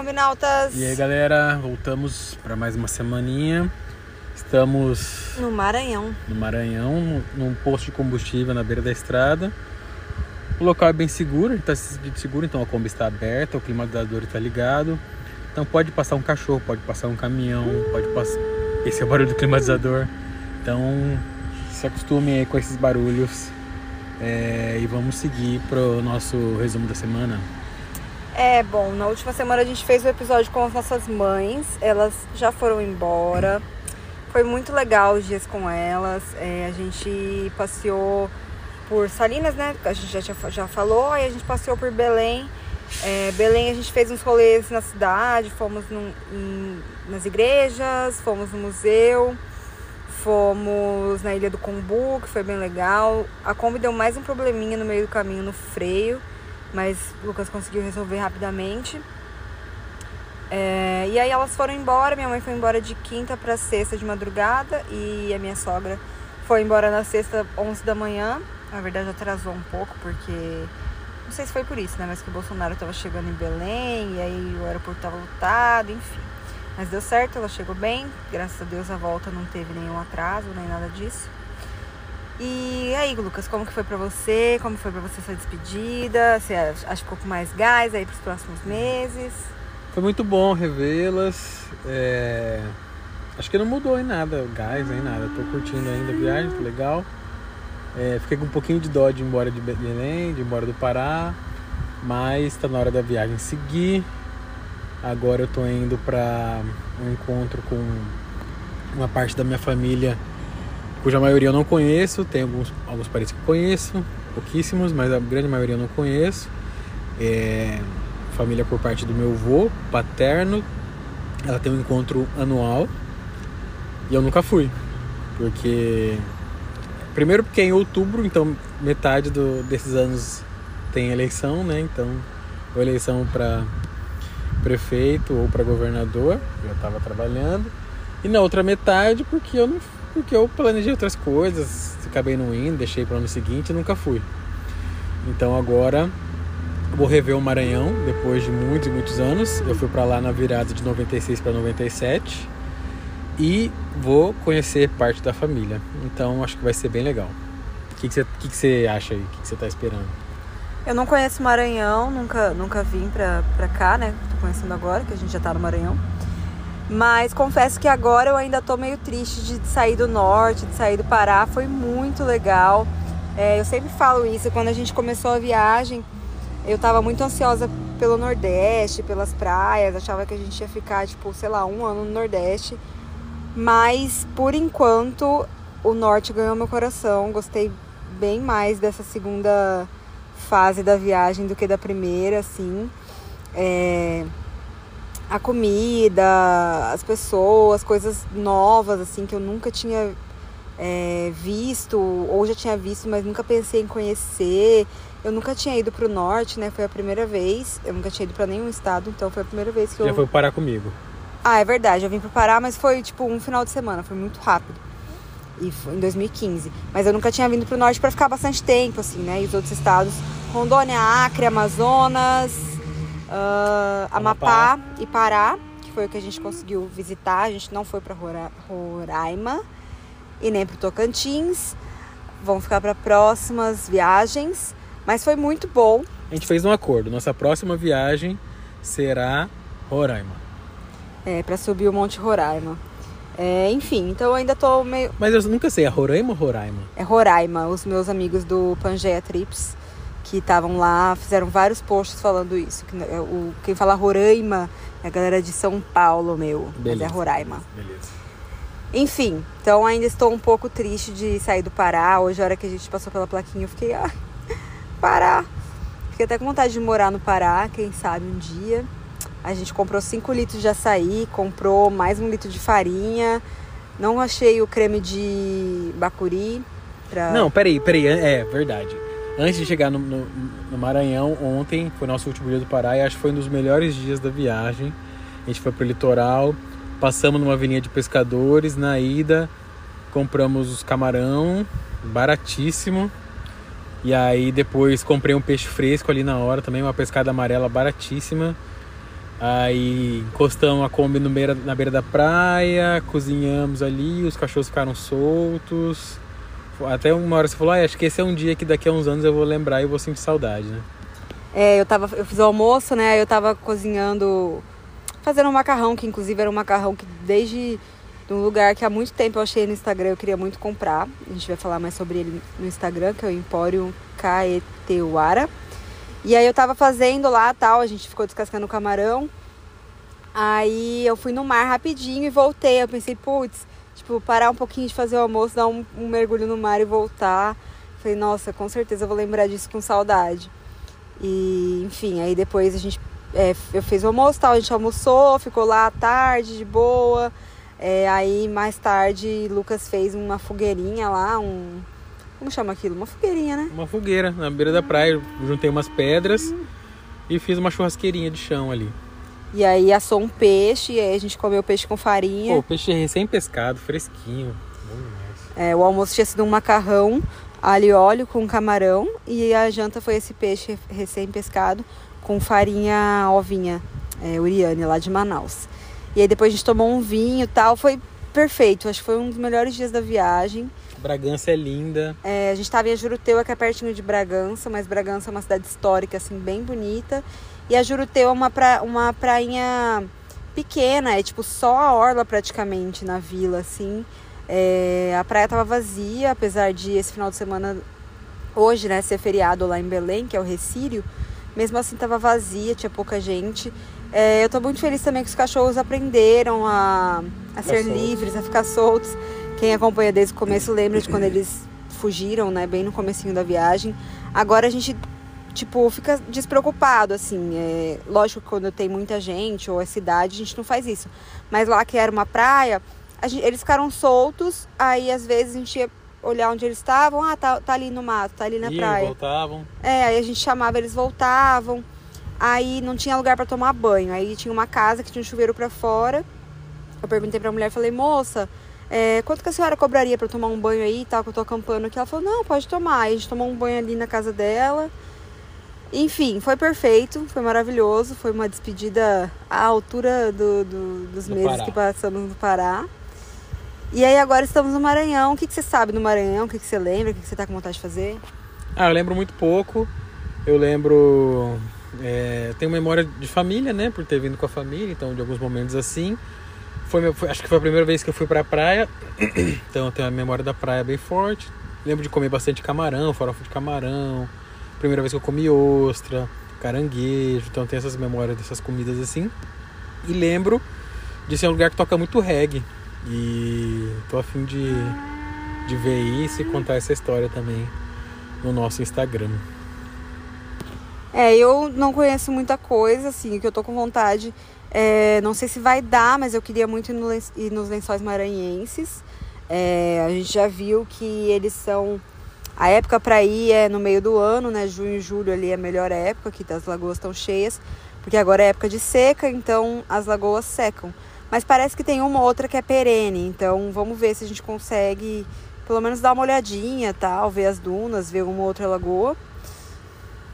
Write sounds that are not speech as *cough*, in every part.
combinautas! E aí, galera, voltamos para mais uma semaninha. Estamos No Maranhão. no Maranhão, num posto de combustível na beira da estrada. O local é bem seguro, está seguro, então a Kombi está aberta, o climatizador está ligado. Então pode passar um cachorro, pode passar um caminhão, pode passar. Esse é o barulho do climatizador. Então se acostumem aí com esses barulhos. É, e vamos seguir pro nosso resumo da semana. É, bom, na última semana a gente fez o episódio com as nossas mães. Elas já foram embora. Foi muito legal os dias com elas. É, a gente passeou por Salinas, né? A gente já, já falou. Aí a gente passeou por Belém. É, Belém a gente fez uns rolês na cidade. Fomos num- em- nas igrejas, fomos no museu. Fomos na Ilha do Combu, que foi bem legal. A Kombi deu mais um probleminha no meio do caminho no freio, mas o Lucas conseguiu resolver rapidamente. É, e aí elas foram embora, minha mãe foi embora de quinta para sexta de madrugada e a minha sogra foi embora na sexta, 11 da manhã. Na verdade atrasou um pouco porque não sei se foi por isso, né, mas que o Bolsonaro estava chegando em Belém e aí o aeroporto estava lotado, enfim. Mas deu certo, ela chegou bem, graças a Deus a volta não teve nenhum atraso, nem nada disso. E aí, Lucas, como que foi pra você? Como foi pra você essa despedida? Você acha que ficou com mais gás aí pros próximos meses? Foi muito bom revê-las. é, Acho que não mudou em nada, gás nem nada. Tô curtindo ainda a viagem, tá legal. É, Fiquei com um pouquinho de dó de ir embora de Belém, de ir embora do Pará. Mas tá na hora da viagem seguir. Agora eu tô indo para um encontro com uma parte da minha família, cuja maioria eu não conheço. Tem alguns, alguns parentes que conheço, pouquíssimos, mas a grande maioria eu não conheço. É, família por parte do meu avô paterno. Ela tem um encontro anual e eu nunca fui, porque primeiro porque é em outubro, então metade do, desses anos tem eleição, né? Então, ou eleição para prefeito ou para governador, eu estava trabalhando, e na outra metade porque eu não, porque eu planejei outras coisas, acabei não indo, deixei para o ano seguinte e nunca fui. Então agora vou rever o Maranhão depois de muitos e muitos anos. Eu fui para lá na virada de 96 para 97 e vou conhecer parte da família. Então acho que vai ser bem legal. O que, que, você, acha aí? O que, que você está esperando? Eu não conheço Maranhão, nunca, nunca vim pra cá, né? Tô conhecendo agora, que a gente já tá no Maranhão. Mas confesso que agora eu ainda tô meio triste de sair do norte, de sair do Pará. Foi muito legal. É, eu sempre falo isso, quando a gente começou a viagem, eu tava muito ansiosa pelo Nordeste, pelas praias, achava que a gente ia ficar, tipo, sei lá, um ano no Nordeste. Mas, por enquanto, o Norte ganhou meu coração. Gostei bem mais dessa segunda fase da viagem do que da primeira, assim. É, a comida, as pessoas, coisas novas, assim, que eu nunca tinha é, visto, ou já tinha visto, mas nunca pensei em conhecer. Eu nunca tinha ido pro norte, né? Foi a primeira vez. Eu nunca tinha ido para nenhum estado, então foi a primeira vez que eu. Já foi parar comigo. Ah, é verdade, eu vim pro Pará, mas foi tipo um final de semana, foi muito rápido. E foi em 2015. Mas eu nunca tinha vindo pro norte para ficar bastante tempo, assim, né? E os outros estados, Rondônia, Acre, Amazonas, ah, Amapá. e Pará, que foi o que a gente conseguiu visitar. A gente não foi para Roraima e nem pro Tocantins. Vão ficar para próximas viagens, mas foi muito bom. A gente fez um acordo. Nossa próxima viagem será Roraima. É, para subir o Monte Roraima. É, enfim, então eu ainda tô meio. Mas eu nunca sei, é Roraima ou Roraima? É Roraima, os meus amigos do Pangeia Trips que estavam lá, fizeram vários posts falando isso. Que, é, o, quem fala Roraima é a galera de São Paulo, meu. Mas é Beleza. Roraima. Beleza. Enfim, então ainda estou um pouco triste de sair do Pará. Hoje, a hora que a gente passou pela plaquinha, eu fiquei, ah, Pará. Fiquei até com vontade de morar no Pará, quem sabe um dia. A gente comprou 5 litros de açaí, comprou mais um litro de farinha. Não achei o creme de bacuri. Pra... Não, peraí, peraí. É verdade. Antes de chegar no, no, no Maranhão, ontem foi nosso último dia do Pará e acho que foi um dos melhores dias da viagem. A gente foi pro litoral, passamos numa avenida de pescadores. Na ida, compramos os camarão, baratíssimo. E aí depois comprei um peixe fresco ali na hora também, uma pescada amarela baratíssima. Aí encostamos a Kombi no beira, na beira da praia, cozinhamos ali, os cachorros ficaram soltos. Até uma hora você falou, ah, acho que esse é um dia que daqui a uns anos eu vou lembrar e vou sentir saudade, né? É, eu, tava, eu fiz o almoço, né? Eu tava cozinhando, fazendo um macarrão, que inclusive era um macarrão que desde um lugar que há muito tempo eu achei no Instagram, eu queria muito comprar. A gente vai falar mais sobre ele no Instagram, que é o Empório Caeteuara. E aí eu tava fazendo lá tal, a gente ficou descascando o camarão. Aí eu fui no mar rapidinho e voltei. Eu pensei, putz, tipo, parar um pouquinho de fazer o almoço, dar um, um mergulho no mar e voltar. Falei, nossa, com certeza eu vou lembrar disso com saudade. E, enfim, aí depois a gente. É, eu fiz o almoço tal, a gente almoçou, ficou lá à tarde, de boa. É, aí mais tarde Lucas fez uma fogueirinha lá, um. Como chama aquilo? Uma fogueirinha, né? Uma fogueira na beira da praia. Juntei umas pedras e fiz uma churrasqueirinha de chão ali. E aí assou um peixe, e aí a gente comeu peixe com farinha. Pô, peixe recém-pescado, fresquinho. É, o almoço tinha sido um macarrão alho e óleo com camarão e a janta foi esse peixe recém-pescado com farinha ovinha, é, Uriane, lá de Manaus. E aí depois a gente tomou um vinho e tal, foi perfeito, acho que foi um dos melhores dias da viagem. Bragança é linda. É, a gente estava em Juruteua, que é pertinho de Bragança, mas Bragança é uma cidade histórica, assim, bem bonita. E a Juruteua é uma, pra, uma prainha pequena, é tipo só a orla praticamente na vila, assim. É, a praia estava vazia, apesar de esse final de semana, hoje, né, ser feriado lá em Belém, que é o Recírio. Mesmo assim, estava vazia, tinha pouca gente. É, eu estou muito feliz também que os cachorros aprenderam a, a ser soltos. livres, a ficar soltos. Quem acompanha desde o começo lembra de quando eles fugiram, né, bem no comecinho da viagem. Agora a gente tipo, fica despreocupado, assim. É, lógico que quando tem muita gente ou é cidade, a gente não faz isso. Mas lá que era uma praia, gente, eles ficaram soltos, aí às vezes a gente ia olhar onde eles estavam, ah, tá, tá ali no mato, tá ali na Iam, praia. voltavam. É, aí a gente chamava, eles voltavam. Aí não tinha lugar para tomar banho. Aí tinha uma casa que tinha um chuveiro para fora. Eu perguntei pra mulher, falei, moça, é, quanto que a senhora cobraria para tomar um banho aí, tal, que eu tô acampando aqui? Ela falou, não, pode tomar. Aí a gente tomou um banho ali na casa dela. Enfim, foi perfeito, foi maravilhoso. Foi uma despedida à altura do, do dos do meses Pará. que passamos no Pará. E aí agora estamos no Maranhão. O que, que você sabe do Maranhão? O que, que você lembra? O que, que você está com vontade de fazer? Ah, eu lembro muito pouco. Eu lembro. É, tenho memória de família, né? Por ter vindo com a família, então de alguns momentos assim. Foi, foi, acho que foi a primeira vez que eu fui pra praia. *clears throat* Então eu tenho a memória da praia bem forte. Lembro de comer bastante camarão, farofa de camarão. Primeira vez que eu comi ostra, caranguejo. Então tem essas memórias dessas comidas assim. E lembro de ser um lugar que toca muito reggae. E tô afim de, de ver isso e contar essa história também no nosso Instagram. É, eu não conheço muita coisa, assim, que eu tô com vontade. É, não sei se vai dar, mas eu queria muito ir, no, ir nos lençóis maranhenses. É, a gente já viu que eles são. A época para ir é no meio do ano, né? Junho e julho ali é a melhor época, que as lagoas estão cheias, porque agora é época de seca, então as lagoas secam. Mas parece que tem uma outra que é perene, então vamos ver se a gente consegue pelo menos dar uma olhadinha, tal, ver as dunas, ver uma outra lagoa.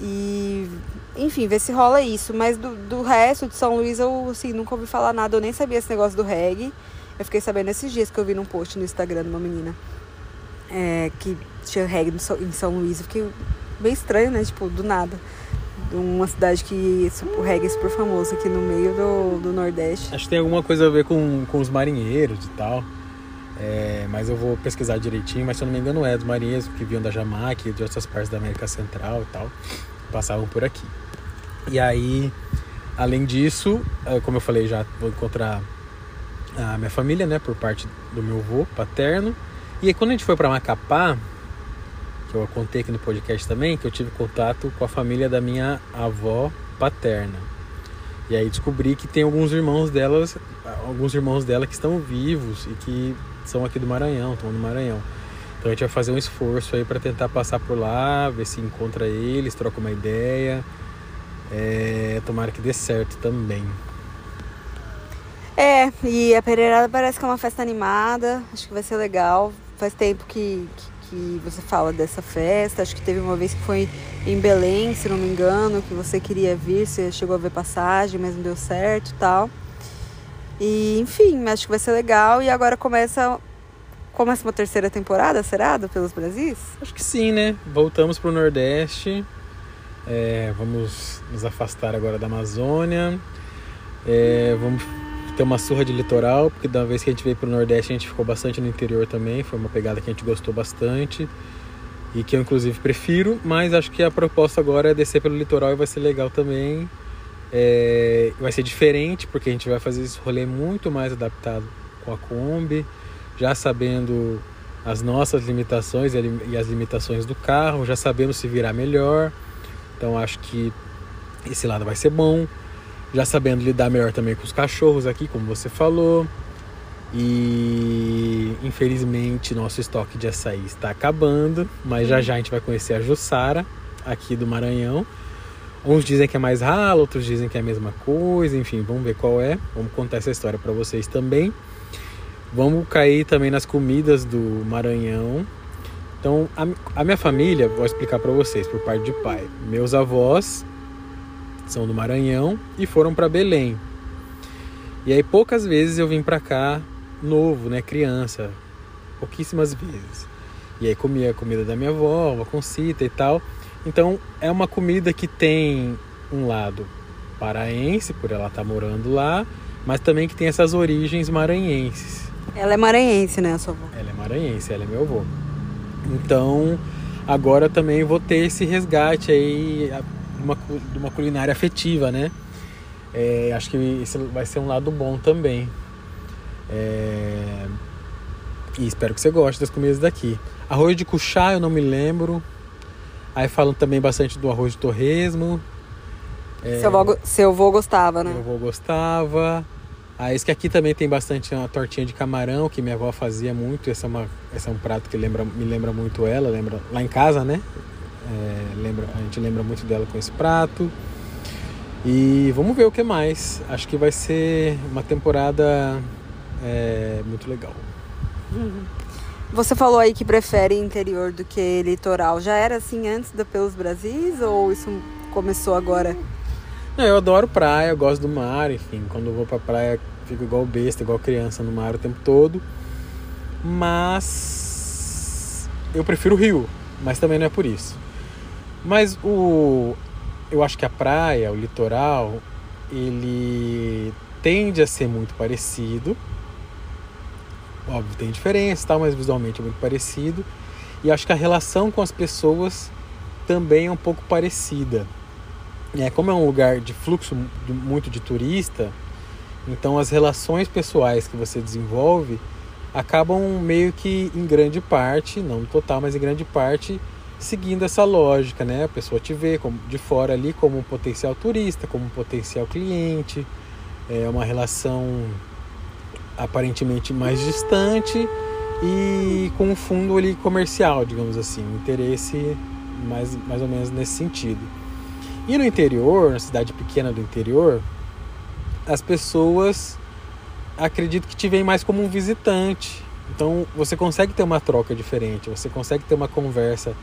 E, enfim, ver se rola isso. Mas do, do resto de São Luís eu assim, nunca ouvi falar nada, eu nem sabia esse negócio do reggae. Eu fiquei sabendo esses dias que eu vi num post no Instagram de uma menina é, que tinha reggae em São Luís. Eu fiquei bem estranho, né? Tipo, do nada uma cidade que o reggae é super famoso aqui no meio do, do Nordeste. Acho que tem alguma coisa a ver com, com os marinheiros e tal. É, mas eu vou pesquisar direitinho, mas se eu não me engano é dos marinheiros que vinham da Jamaica e de outras partes da América Central e tal, passavam por aqui. E aí, além disso, é, como eu falei já, vou encontrar a minha família, né, por parte do meu avô paterno. E aí quando a gente foi para Macapá, que eu contei aqui no podcast também, que eu tive contato com a família da minha avó paterna. E aí descobri que tem alguns irmãos delas, alguns irmãos dela que estão vivos e que são aqui do Maranhão, estão no Maranhão. Então a gente vai fazer um esforço aí para tentar passar por lá, ver se encontra eles, troca uma ideia. É, tomara que dê certo também. É, e a Pereirada parece que é uma festa animada, acho que vai ser legal. Faz tempo que, que que você fala dessa festa. Acho que teve uma vez que foi em Belém, se não me engano, que você queria vir, você chegou a ver passagem, mas não deu certo, tal. E enfim, acho que vai ser legal e agora começa começa uma terceira temporada, será, do pelos Brasis? Acho que sim, né? Voltamos pro Nordeste. É, vamos nos afastar agora da Amazônia. É, vamos ter uma surra de litoral, porque da vez que a gente veio pro Nordeste a gente ficou bastante no interior também. Foi uma pegada que a gente gostou bastante e que eu inclusive prefiro, mas acho que a proposta agora é descer pelo litoral e vai ser legal também. É, vai ser diferente porque a gente vai fazer esse rolê muito mais adaptado com a Kombi, já sabendo as nossas limitações e as limitações do carro, já sabendo se virar melhor. Então acho que esse lado vai ser bom já sabendo lidar melhor também com os cachorros aqui, como você falou. E infelizmente nosso estoque de açaí está acabando, mas já já a gente vai conhecer a Jussara aqui do Maranhão. Uns dizem que é mais ralo, outros dizem que é a mesma coisa, enfim, vamos ver qual é. Vamos contar essa história para vocês também. Vamos cair também nas comidas do Maranhão. Então, a, a minha família, vou explicar para vocês por parte de pai. Meus avós são do Maranhão e foram para Belém. E aí poucas vezes eu vim para cá novo, né, criança, pouquíssimas vezes. E aí comia a comida da minha avó, uma concita e tal. Então é uma comida que tem um lado paraense, por ela estar tá morando lá, mas também que tem essas origens maranhenses. Ela é maranhense, né, sua avó? Ela é maranhense, ela é meu avô. Então, agora também vou ter esse resgate aí uma, de uma culinária afetiva, né? É, acho que isso vai ser um lado bom também. É... E espero que você goste das comidas daqui. Arroz de cuchá eu não me lembro. Aí falam também bastante do arroz de torresmo. É... Seu, avô, seu avô gostava, né? Meu avô gostava. Ah, esse que aqui também tem bastante uma tortinha de camarão que minha avó fazia muito. Esse é, uma, esse é um prato que lembra, me lembra muito ela, lembra lá em casa, né? É, lembra, a gente lembra muito dela com esse prato. E vamos ver o que mais. Acho que vai ser uma temporada é, muito legal. Você falou aí que prefere interior do que litoral. Já era assim antes da Pelos Brasis ou isso começou agora? Não, eu adoro praia, eu gosto do mar, enfim. Quando eu vou pra praia, fico igual besta, igual criança no mar o tempo todo. Mas eu prefiro o rio, mas também não é por isso. Mas o eu acho que a praia, o litoral, ele tende a ser muito parecido. Óbvio, tem diferença, tal, mas visualmente é muito parecido. E acho que a relação com as pessoas também é um pouco parecida. É, como é um lugar de fluxo de, muito de turista, então as relações pessoais que você desenvolve acabam meio que em grande parte, não total, mas em grande parte, seguindo essa lógica, né? A pessoa te vê como, de fora ali como um potencial turista, como um potencial cliente, é uma relação aparentemente mais distante e com um fundo ali comercial, digamos assim, um interesse mais, mais ou menos nesse sentido. E no interior, na cidade pequena do interior, as pessoas acredito que te veem mais como um visitante. Então você consegue ter uma troca diferente, você consegue ter uma conversa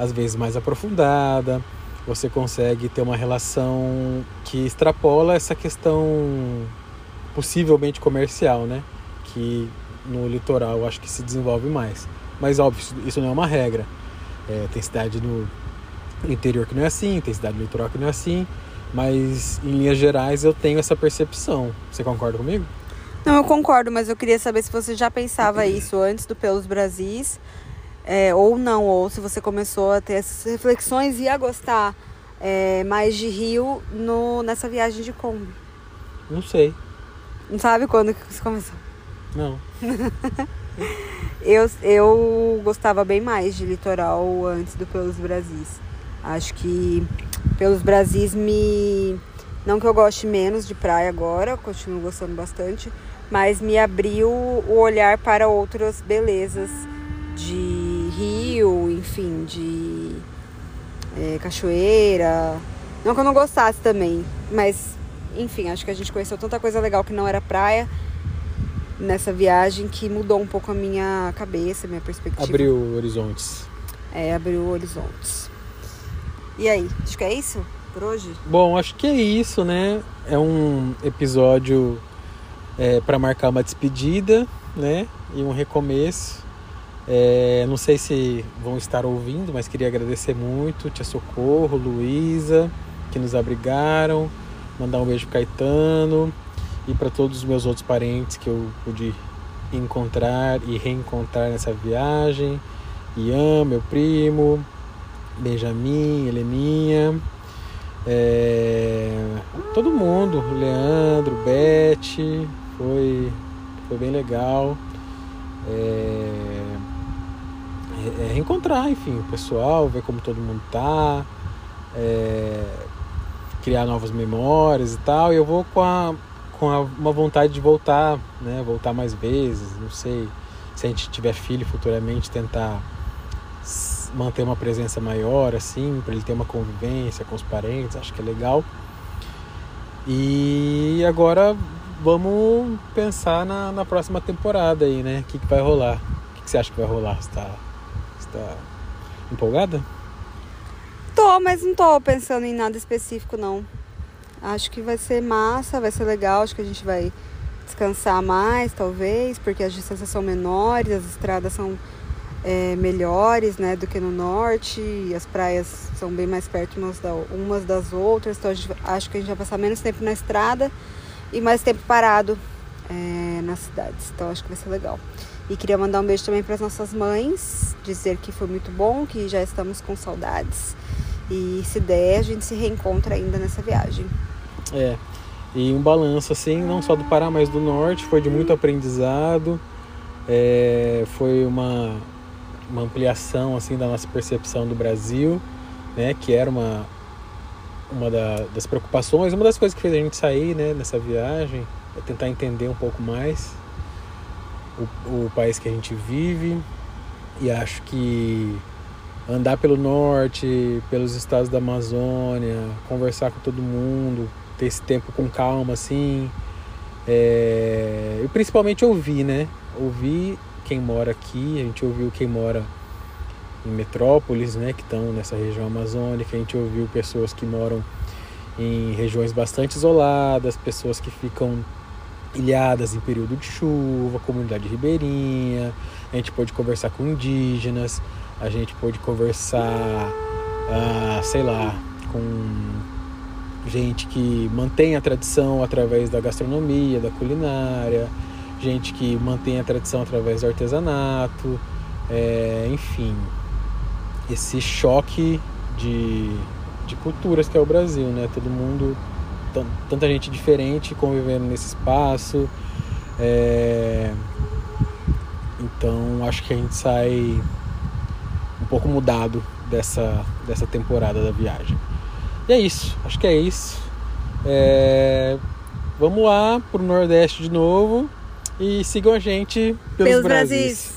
às vezes mais aprofundada, você consegue ter uma relação que extrapola essa questão possivelmente comercial, né? Que no litoral acho que se desenvolve mais. Mas óbvio, isso não é uma regra. É, tem cidade no interior que não é assim, tem cidade no litoral que não é assim, mas em linhas gerais eu tenho essa percepção. Você concorda comigo? Não, eu concordo, mas eu queria saber se você já pensava isso antes do Pelos Brasis é, ou não, ou se você começou a ter essas reflexões e a gostar é, mais de Rio no, nessa viagem de Kombi. Não sei. Não sabe quando que você começou? Não. *laughs* eu, eu gostava bem mais de litoral antes do Pelos Brasis. Acho que Pelos Brasis me. Não que eu goste menos de praia agora, continuo gostando bastante, mas me abriu o olhar para outras belezas de rio, enfim, de é, cachoeira. Não que eu não gostasse também, mas enfim, acho que a gente conheceu tanta coisa legal que não era praia nessa viagem que mudou um pouco a minha cabeça, minha perspectiva. Abriu horizontes. É, abriu horizontes. E aí, acho que é isso por hoje? Bom, acho que é isso, né? É um episódio é, para marcar uma despedida, né? E um recomeço. É, não sei se vão estar ouvindo, mas queria agradecer muito Tia Socorro, Luísa, que nos abrigaram. Mandar um beijo pro Caetano e para todos os meus outros parentes que eu pude encontrar e reencontrar nessa viagem. Ian, meu primo, Benjamin, Heleninha, é, todo mundo, Leandro, Beth, foi, foi bem legal. É, é, reencontrar, enfim, o pessoal, ver como todo mundo tá, é, criar novas memórias e tal. E eu vou com, a, com a, uma vontade de voltar, né? Voltar mais vezes, não sei. Se a gente tiver filho futuramente, tentar manter uma presença maior, assim, para ele ter uma convivência com os parentes, acho que é legal. E agora vamos pensar na, na próxima temporada aí, né? O que, que vai rolar? O que, que você acha que vai rolar? Você tá, tá empolgada? Tô, mas não tô pensando em nada específico, não. Acho que vai ser massa, vai ser legal. Acho que a gente vai descansar mais, talvez, porque as distâncias são menores, as estradas são é, melhores né, do que no norte, as praias são bem mais perto umas, da, umas das outras, então gente, acho que a gente vai passar menos tempo na estrada e mais tempo parado é, nas cidades, então acho que vai ser legal. E queria mandar um beijo também para as nossas mães, dizer que foi muito bom, que já estamos com saudades e se der a gente se reencontra ainda nessa viagem. É, e um balanço assim, não só do Pará, mas do Norte, foi de muito aprendizado. É, foi uma, uma ampliação assim da nossa percepção do Brasil, né, que era uma uma da, das preocupações, uma das coisas que fez a gente sair, né, nessa viagem, é tentar entender um pouco mais o, o país que a gente vive e acho que andar pelo norte, pelos estados da Amazônia, conversar com todo mundo, ter esse tempo com calma assim, é... e principalmente ouvir, né? Ouvir quem mora aqui, a gente ouviu quem mora em metrópoles, né, que estão nessa região amazônica, a gente ouviu pessoas que moram em regiões bastante isoladas, pessoas que ficam ilhadas em período de chuva, comunidade ribeirinha, a gente pôde conversar com indígenas, a gente pôde conversar, ah, sei lá, com gente que mantém a tradição através da gastronomia, da culinária, gente que mantém a tradição através do artesanato, é, enfim, esse choque de, de culturas que é o Brasil, né? Todo mundo, tanta gente diferente convivendo nesse espaço. É, então acho que a gente sai um pouco mudado dessa, dessa temporada da viagem. E é isso, acho que é isso. É, vamos lá pro Nordeste de novo. E sigam a gente pelos, pelos Brasis. Brasis.